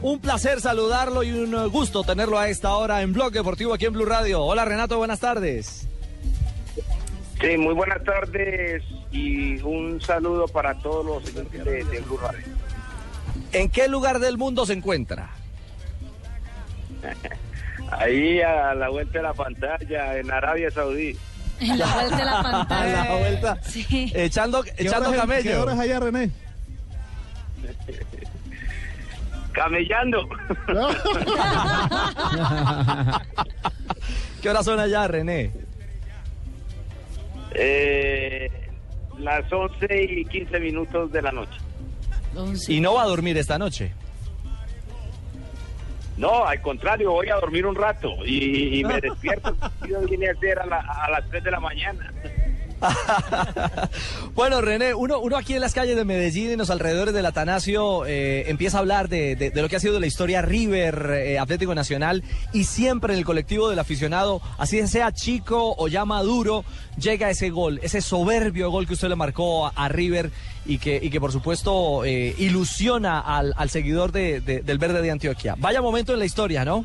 Un placer saludarlo y un gusto tenerlo a esta hora en Blog Deportivo aquí en Blue Radio. Hola Renato, buenas tardes. Sí, muy buenas tardes y un saludo para todos los oyentes de, de Blue Radio. ¿En qué lugar del mundo se encuentra? Ahí a la vuelta de la pantalla, en Arabia Saudí. En la vuelta de la A pantalla. la vuelta, Sí. echando, echando camello. ¿Qué horas allá, René? Camellando. ¿Qué horas son allá, René? Eh, las 11 y 15 minutos de la noche. Y no va a dormir esta noche. No, al contrario, voy a dormir un rato y, y me despierto. Yo vine a hacer a, la- a las 3 de la mañana. bueno, René, uno, uno aquí en las calles de Medellín, en los alrededores del Atanasio, eh, empieza a hablar de, lo que ha sido la historia River, eh, Atlético Nacional, y siempre en el colectivo del aficionado, así sea chico o ya maduro, llega ese gol, ese soberbio gol que usted le marcó a, River y que, y que por supuesto eh, ilusiona al, al seguidor de- de- del verde de Antioquia. Vaya momento en la historia, ¿no?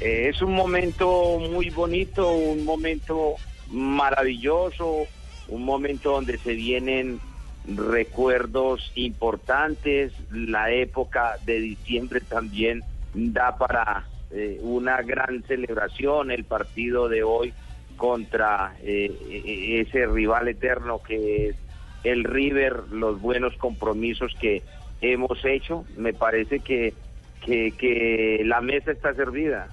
Es un momento muy bonito, un momento maravilloso, un momento donde se vienen recuerdos importantes. La época de diciembre también da para eh, una gran celebración, el partido de hoy contra eh, eh, ese rival eterno que es el River, los buenos compromisos que hemos hecho. Me parece que, que la mesa está servida.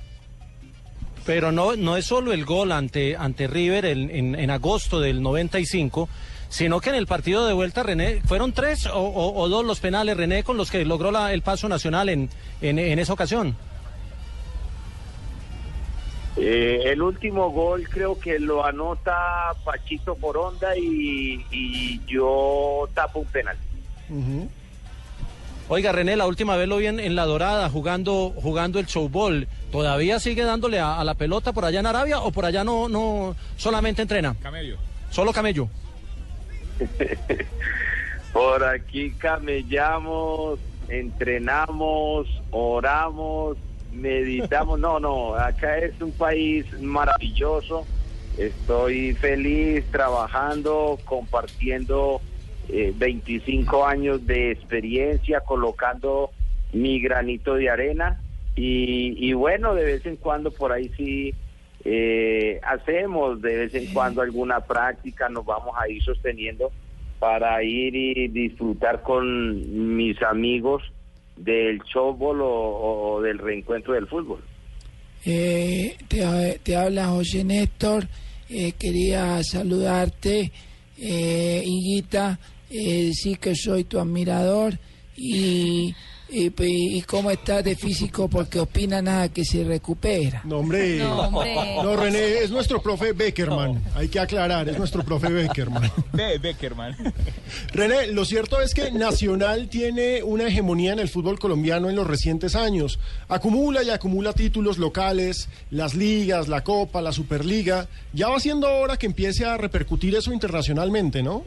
Pero no, no es solo el gol ante, ante River en, en- en agosto del 95, sino que en el partido de vuelta, René, fueron tres o, o- o dos los penales, René, con los que logró la- el paso nacional en, en, en esa ocasión. Eh, el último gol creo que lo anota Pachito Foronda y, y yo tapo un penal. Oiga, René, la última vez lo vi en, en La Dorada jugando, jugando el showball. ¿Todavía sigue dándole a, a la pelota por allá en Arabia o por allá no, no solamente entrena? Camello. Solo camello. Por aquí camellamos, entrenamos, oramos, meditamos. No, no, acá es un país maravilloso. Estoy feliz trabajando, compartiendo eh, 25 años de experiencia, colocando mi granito de arena. Y, y bueno, de vez en cuando por ahí sí eh, hacemos, de vez en cuando alguna práctica, nos vamos a ir sosteniendo para ir y disfrutar con mis amigos del showball o, o del reencuentro del fútbol. Eh, te, te habla José Néstor. Eh, quería saludarte, eh, Higuita. Eh, sí que soy tu admirador. Y, y, pues, y cómo estás de físico porque opina nada que se recupera. No, hombre. No, René, es nuestro profe Beckerman. Hay que aclarar, es nuestro profe Beckerman. Be Beckerman. René, lo cierto es que Nacional tiene una hegemonía en el fútbol colombiano en los recientes años. Acumula y acumula títulos locales, las ligas, la Copa, la Superliga. Ya va siendo hora que empiece a repercutir eso internacionalmente, ¿no?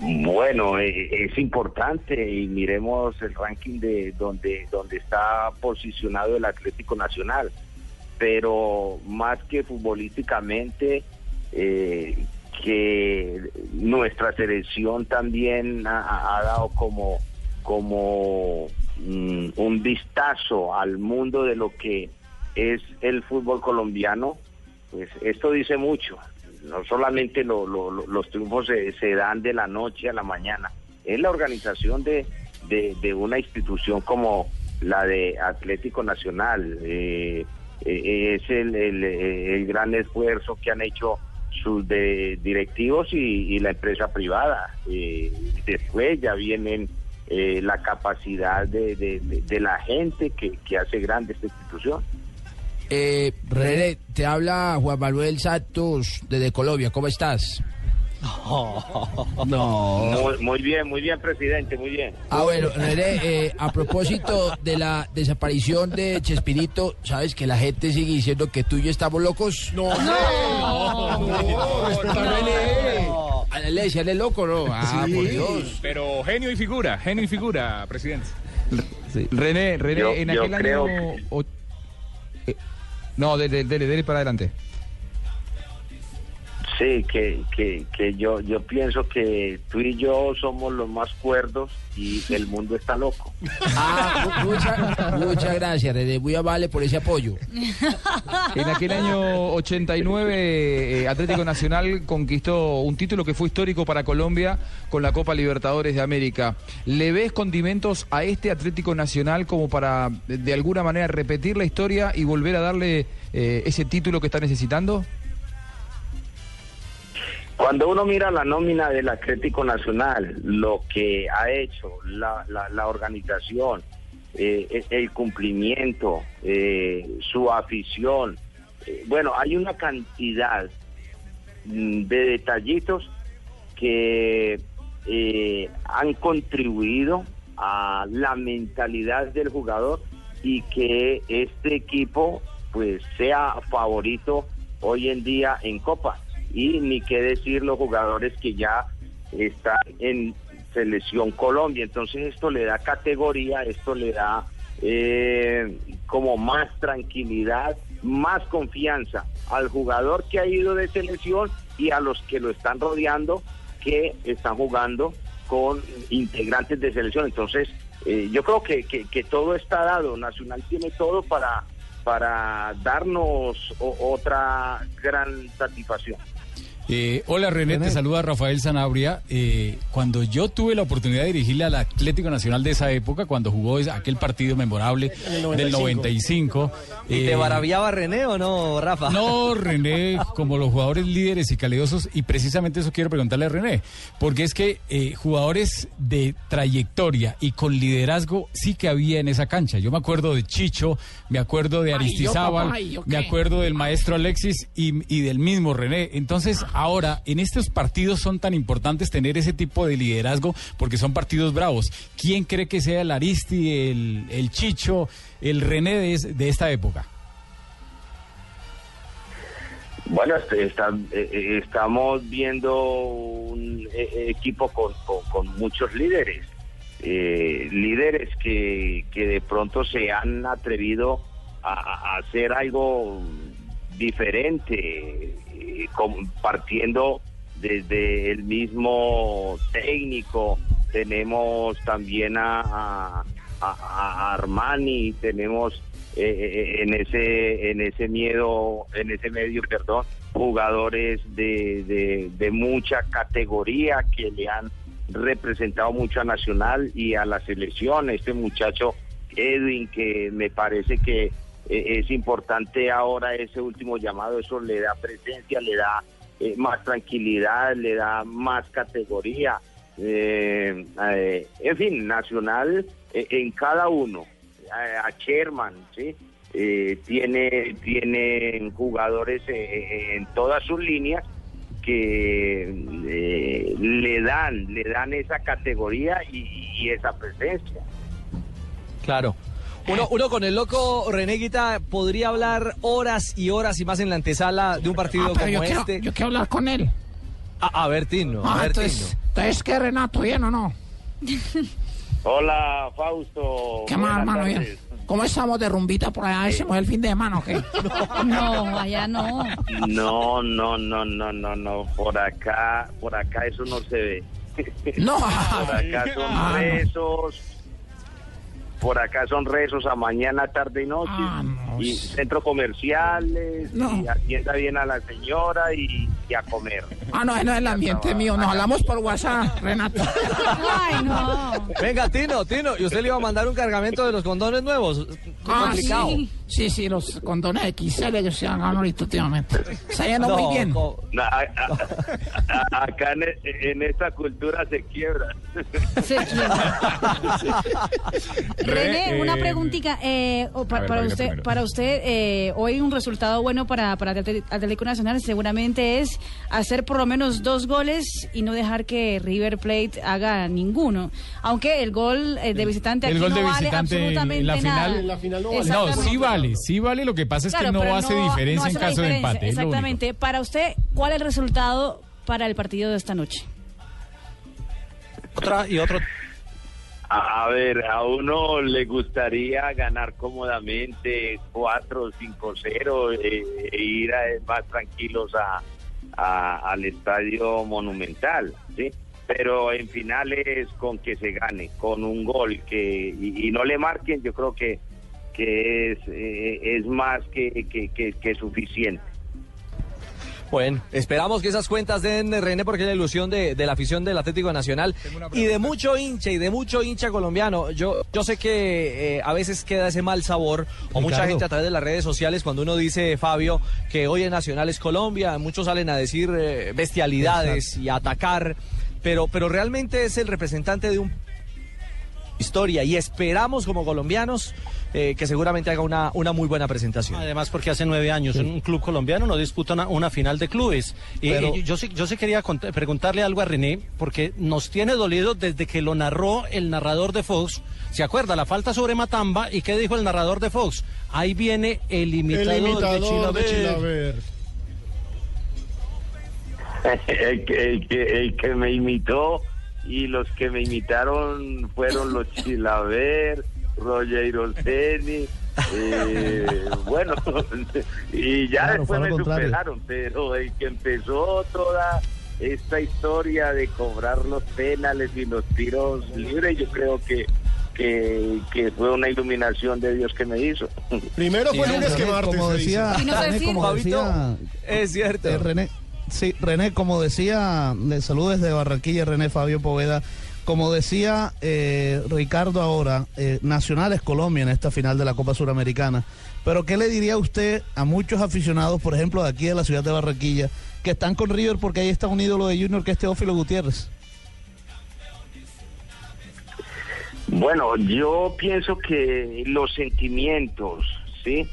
Bueno, eh, es importante y miremos el ranking de donde, donde está posicionado el Atlético Nacional, pero más que futbolísticamente, eh, que nuestra selección también ha, ha dado como, como mm, un vistazo al mundo de lo que es el fútbol colombiano, pues esto dice mucho no solamente los triunfos se, dan de la noche a la mañana, es la organización de, de, una institución como la de Atlético Nacional, eh, eh, es el, el, gran esfuerzo que han hecho sus directivos y, la empresa privada. Eh, después ya vienen la capacidad de, de, la gente que, que hace grande esta institución. Eh, René, te habla Juan Manuel Santos desde Colombia. ¿Cómo estás? No. Muy, bien, muy bien, presidente, muy bien. Ah, bueno, René, eh, a propósito de la desaparición de Chespirito, ¿sabes que la gente sigue diciendo que tú y yo estamos locos? No, no, no, no, A la ley, le loco, ¿no? Ah, por Dios. Pero genio y figura, genio y figura, presidente. René, René, en aquel año... No, dele, dele, dele para adelante. Sí, que, que, que yo, yo pienso que tú y yo somos los más cuerdos y el mundo está loco. Ah, muchas gracias, René. Muy amable por ese apoyo. En aquel año 89, eh, Atlético Nacional conquistó un título que fue histórico para Colombia con la Copa Libertadores de América. ¿Le ves condimentos a este Atlético Nacional como para, de alguna manera, repetir la historia y volver a darle eh, ese título que está necesitando? Cuando uno mira la nómina del Atlético Nacional, lo que ha hecho la, la, organización, eh, el cumplimiento, eh, su afición, eh, bueno, hay una cantidad mm, de detallitos que han contribuido a la mentalidad del jugador y que este equipo pues sea favorito hoy en día en Copa y ni qué decir los jugadores que ya están en selección Colombia. Entonces esto le da categoría, esto le da eh, como más tranquilidad, más confianza al jugador que ha ido de selección y a los que lo están rodeando que están jugando con integrantes de selección. Entonces eh, yo creo que, que, todo está dado, Nacional tiene todo para, para darnos otra gran satisfacción. Eh, hola René, te saluda Rafael Sanabria. Eh, cuando yo tuve la oportunidad de dirigirle al Atlético Nacional de esa época, cuando jugó aquel partido memorable del 95. ¿Y te eh, maravillaba René o no, Rafa? No, René, como los jugadores líderes y calidosos, y precisamente eso quiero preguntarle a René, porque es que jugadores de trayectoria y con liderazgo sí que había en esa cancha. Yo me acuerdo de Chicho, me acuerdo de Aristizábal, me acuerdo del maestro Alexis y, y del mismo René. Entonces, Ahora, en estos partidos son tan importantes tener ese tipo de liderazgo porque son partidos bravos. ¿Quién cree que sea el Aristi, el, Chicho, el René de, esta época? Bueno, este, eh, eh, estamos viendo un eh, equipo con, muchos líderes, líderes que, de pronto se han atrevido a hacer algo diferente, partiendo desde el mismo técnico, tenemos también a, Armani, tenemos eh, eh, en ese en ese miedo, en ese medio, perdón, jugadores de, de, mucha categoría que le han representado mucho a Nacional y a la selección. Este muchacho Edwin, que me parece que eh, es importante ahora ese último llamado, eso le da presencia, le da eh, más tranquilidad, le da más categoría. Eh, eh, en fin, Nacional en cada uno, a, Sherman, ¿sí? Tiene, tiene jugadores en todas sus líneas que eh, le dan, le dan esa categoría y esa presencia. Claro. Uno, uno con el loco René Guita podría hablar horas y horas y más en la antesala de un partido Ah, pero yo como quiero, este. yo quiero hablar con él. A, a ver, Tino, a Ah, ver, entonces, Tino. entonces, ¿qué, Renato? ¿Bien o no? Hola, Fausto. ¿Qué más, hermano? Bien. ¿Cómo estamos de rumbita por allá? ¿Hicimos el fin de semana o qué? No, allá no. No, no, no, no, no, no. Por acá, por acá eso no se ve. No. Por acá son Ah, no. rezos. Por acá son rezos a mañana, tarde y noche. Ah, no. Y centros comerciales. No. Y atienda bien a la señora y, y a comer. Ah, no, no es el ambiente mío. Nos hablamos por WhatsApp, Renato. Ay, no. Venga, Tino, Tino, y usted le iba a mandar un cargamento de los condones nuevos. Ah, complicado. sí. Sí, sí, los condones XL que se han ganado últimamente. Está yendo No, muy bien. a- a- a- acá en, e- en esta cultura se quiebra. Se quiebra. René, Re- una eh, preguntita eh, ver, para Marina usted. primero. Para usted, eh, hoy un resultado bueno para, para Atlético Nacional seguramente es hacer por lo menos dos goles y no dejar que River Plate haga ninguno. Aunque el gol eh, de visitante El aquí gol no de vale en- absolutamente la nada. final- En la final no vale. No, sí vale, sí vale. Lo que pasa es Claro, que no hace no- diferencia no hace en caso de empate. Exactamente. Para usted, ¿cuál es el resultado para el partido de esta noche? Otra y otro A ver, a uno le gustaría ganar cómodamente 4 5-0 eh, e ir a- más tranquilos a, a- al estadio monumental, ¿sí? Pero en finales con que se gane, con un gol que y, y no le marquen, yo creo que, que es, eh, es más que, que, que- que suficiente. Bueno, esperamos que esas cuentas den, eh, René, porque es la ilusión de, de la afición del Atlético Nacional y de mucho hincha y de mucho hincha colombiano. Yo, yo sé que eh, a veces queda ese mal sabor o mucha gente a través de las redes sociales cuando uno dice, Fabio, que hoy en Nacional es Colombia, muchos salen a decir eh, bestialidades y a atacar, pero, pero realmente es el representante de un historia y esperamos como colombianos eh, que seguramente haga una, una muy buena presentación. Además, porque hace nueve años un club colombiano no disputa una, una final de clubes. Y, Pero- y yo, sí, yo sí quería preguntarle algo a René, porque nos tiene dolido desde que lo narró el narrador de Fox. ¿Se acuerda? La falta sobre Matamba. ¿Y qué dijo el narrador de Fox? Ahí viene el imitador, El imitador de de Chilaver. Chilaver. el, que, el, que, el que me imitó y los que me imitaron fueron los Chilaver, Roger Ceni, eh, bueno, y ya Claro, después me contrario. superaron, pero el que empezó toda esta historia de cobrar los penales y los tiros libres, yo creo que, que, que fue una iluminación de Dios que me hizo. Primero fue Sí, lunes que martes. Como decía, René, como decía, es cierto. eh, René, sí, René, como decía, le saludo desde Barranquilla, René Fabio Poveda. Como decía eh, Ricardo ahora, eh, Nacional es Colombia en esta final de la Copa Suramericana. Pero ¿qué le diría usted a muchos aficionados, por ejemplo, de aquí de la ciudad de Barranquilla, que están con River porque ahí está un ídolo de Junior que es Teófilo Gutiérrez? Bueno, yo pienso que los sentimientos, ¿sí?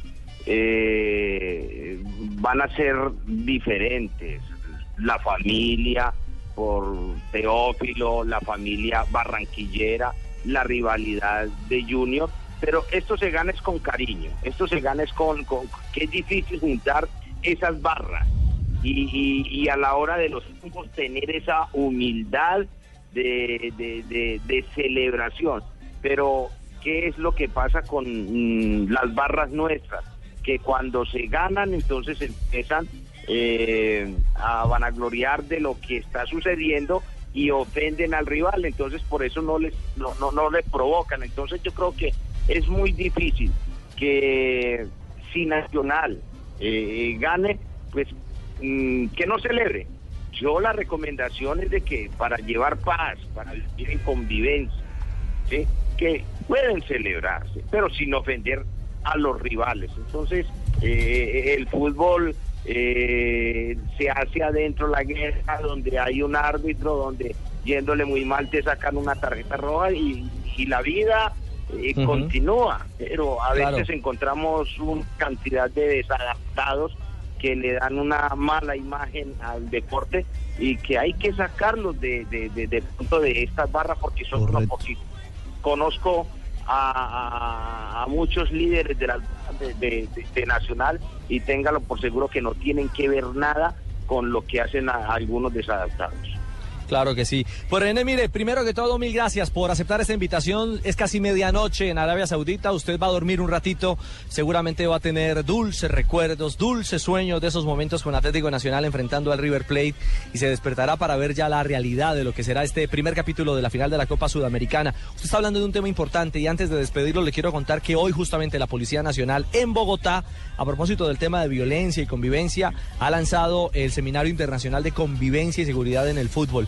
Eh, van a ser diferentes. La familia por Teófilo, la familia barranquillera, la rivalidad de Junior, pero esto se gana es con cariño, esto se gana es con, con que es difícil juntar esas barras y, y- a la hora de los tiempos tener esa humildad de, de- de- de celebración. Pero, ¿qué es lo que pasa con mm, las barras nuestras? Que cuando se ganan, entonces empiezan eh, a vanagloriar de lo que está sucediendo y ofenden al rival, entonces por eso no les no, no, no les provocan. Entonces yo creo que es muy difícil que si Nacional eh, gane, pues mm, que no celebre. Yo la recomendación es de que para llevar paz, para vivir en convivencia, que pueden celebrarse, pero sin ofender a los rivales. Entonces, eh, el fútbol eh, se hace adentro la guerra, donde hay un árbitro, donde yéndole muy mal te sacan una tarjeta roja y, y la vida eh, continúa, pero a Claro. veces encontramos una cantidad de desadaptados que le dan una mala imagen al deporte y que hay que sacarlos de, de, de- punto de estas barras porque son unos poquitos. Conozco a, muchos líderes de, la, de- de Nacional y téngalo por seguro que no tienen que ver nada con lo que hacen a- algunos desadaptados. Claro que sí. Pues René, mire, primero que todo, mil gracias por aceptar esta invitación. Es casi medianoche en Arabia Saudita. Usted va a dormir un ratito. Seguramente va a tener dulces recuerdos, dulces sueños de esos momentos con Atlético Nacional enfrentando al River Plate y se despertará para ver ya la realidad de lo que será este primer capítulo de la final de la Copa Sudamericana. Usted está hablando de un tema importante y antes de despedirlo le quiero contar que hoy justamente la Policía Nacional en Bogotá, a propósito del tema de violencia y convivencia, ha lanzado el Seminario Internacional de Convivencia y Seguridad en el Fútbol.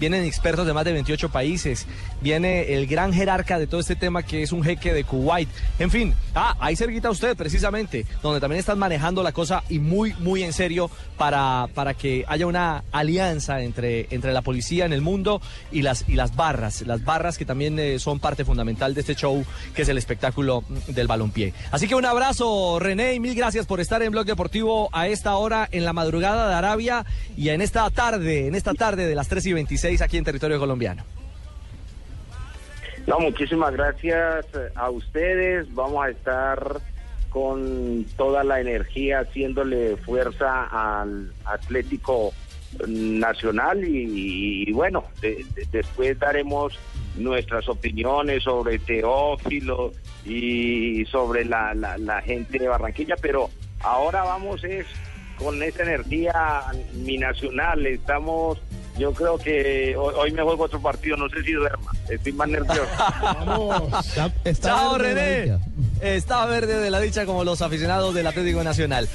Vienen expertos de más de 28 países, viene el gran jerarca de todo este tema que es un jeque de Kuwait. En fin, ah, ahí cerquita usted precisamente, donde también están manejando la cosa y muy, muy en serio para, para que haya una alianza entre, entre la policía en el mundo y las, y las barras, las barras que también eh, son parte fundamental de este show que es el espectáculo del balompié. Así que un abrazo René y mil gracias por estar en Blog Deportivo a esta hora en la madrugada de Arabia y en esta tarde, en esta tarde de las 3 y 26 aquí en territorio colombiano. No, muchísimas gracias a ustedes. Vamos a estar con toda la energía haciéndole fuerza al Atlético Nacional y, bueno, de- de- después daremos nuestras opiniones sobre Teófilo y sobre la gente de Barranquilla, pero ahora vamos es con esa energía mi nacional, estamos, yo creo que hoy, hoy me juego otro partido, no sé si duerma, estoy más nervioso. Chao René. Está verde de la dicha como los aficionados del Atlético Nacional.